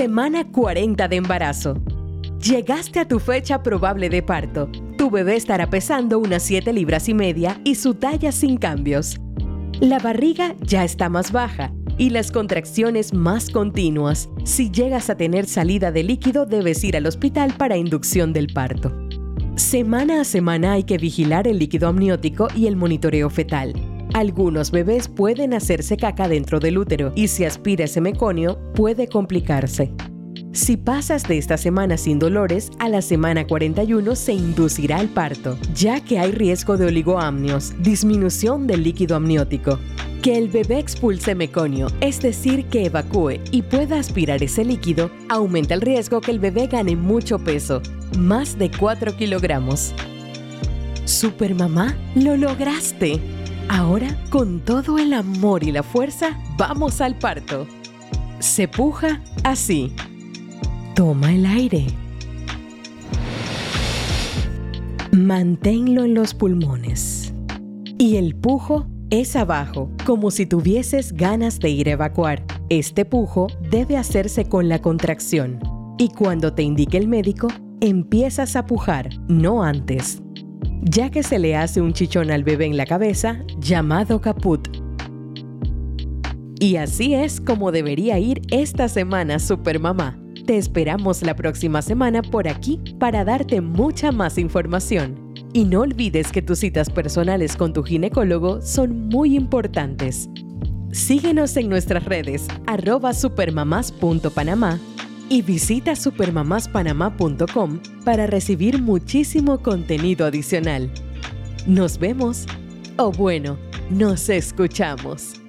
Semana 40 de embarazo. Llegaste a tu fecha probable de parto. Tu bebé estará pesando unas 7 libras y media y su talla sin cambios. La barriga ya está más baja y las contracciones más continuas. Si llegas a tener salida de líquido, debes ir al hospital para inducción del parto. Semana a semana hay que vigilar el líquido amniótico y el monitoreo fetal. Algunos bebés pueden hacerse caca dentro del útero y si aspira ese meconio puede complicarse. Si pasas de esta semana sin dolores, a la semana 41 se inducirá el parto, ya que hay riesgo de oligoamnios, disminución del líquido amniótico. Que el bebé expulse meconio, es decir, que evacúe y pueda aspirar ese líquido, aumenta el riesgo que el bebé gane mucho peso, más de 4 kilogramos. Supermamá, lo lograste. Ahora, con todo el amor y la fuerza, vamos al parto. Se puja así. Toma el aire. Manténlo en los pulmones. Y el pujo es abajo, como si tuvieses ganas de ir a evacuar. Este pujo debe hacerse con la contracción. Y cuando te indique el médico, empiezas a pujar, no antes ya que se le hace un chichón al bebé en la cabeza llamado caput. Y así es como debería ir esta semana Supermamá. Te esperamos la próxima semana por aquí para darte mucha más información. Y no olvides que tus citas personales con tu ginecólogo son muy importantes. Síguenos en nuestras redes arroba supermamás.panamá y visita supermamaspanamá.com para recibir muchísimo contenido adicional. Nos vemos, o bueno, nos escuchamos.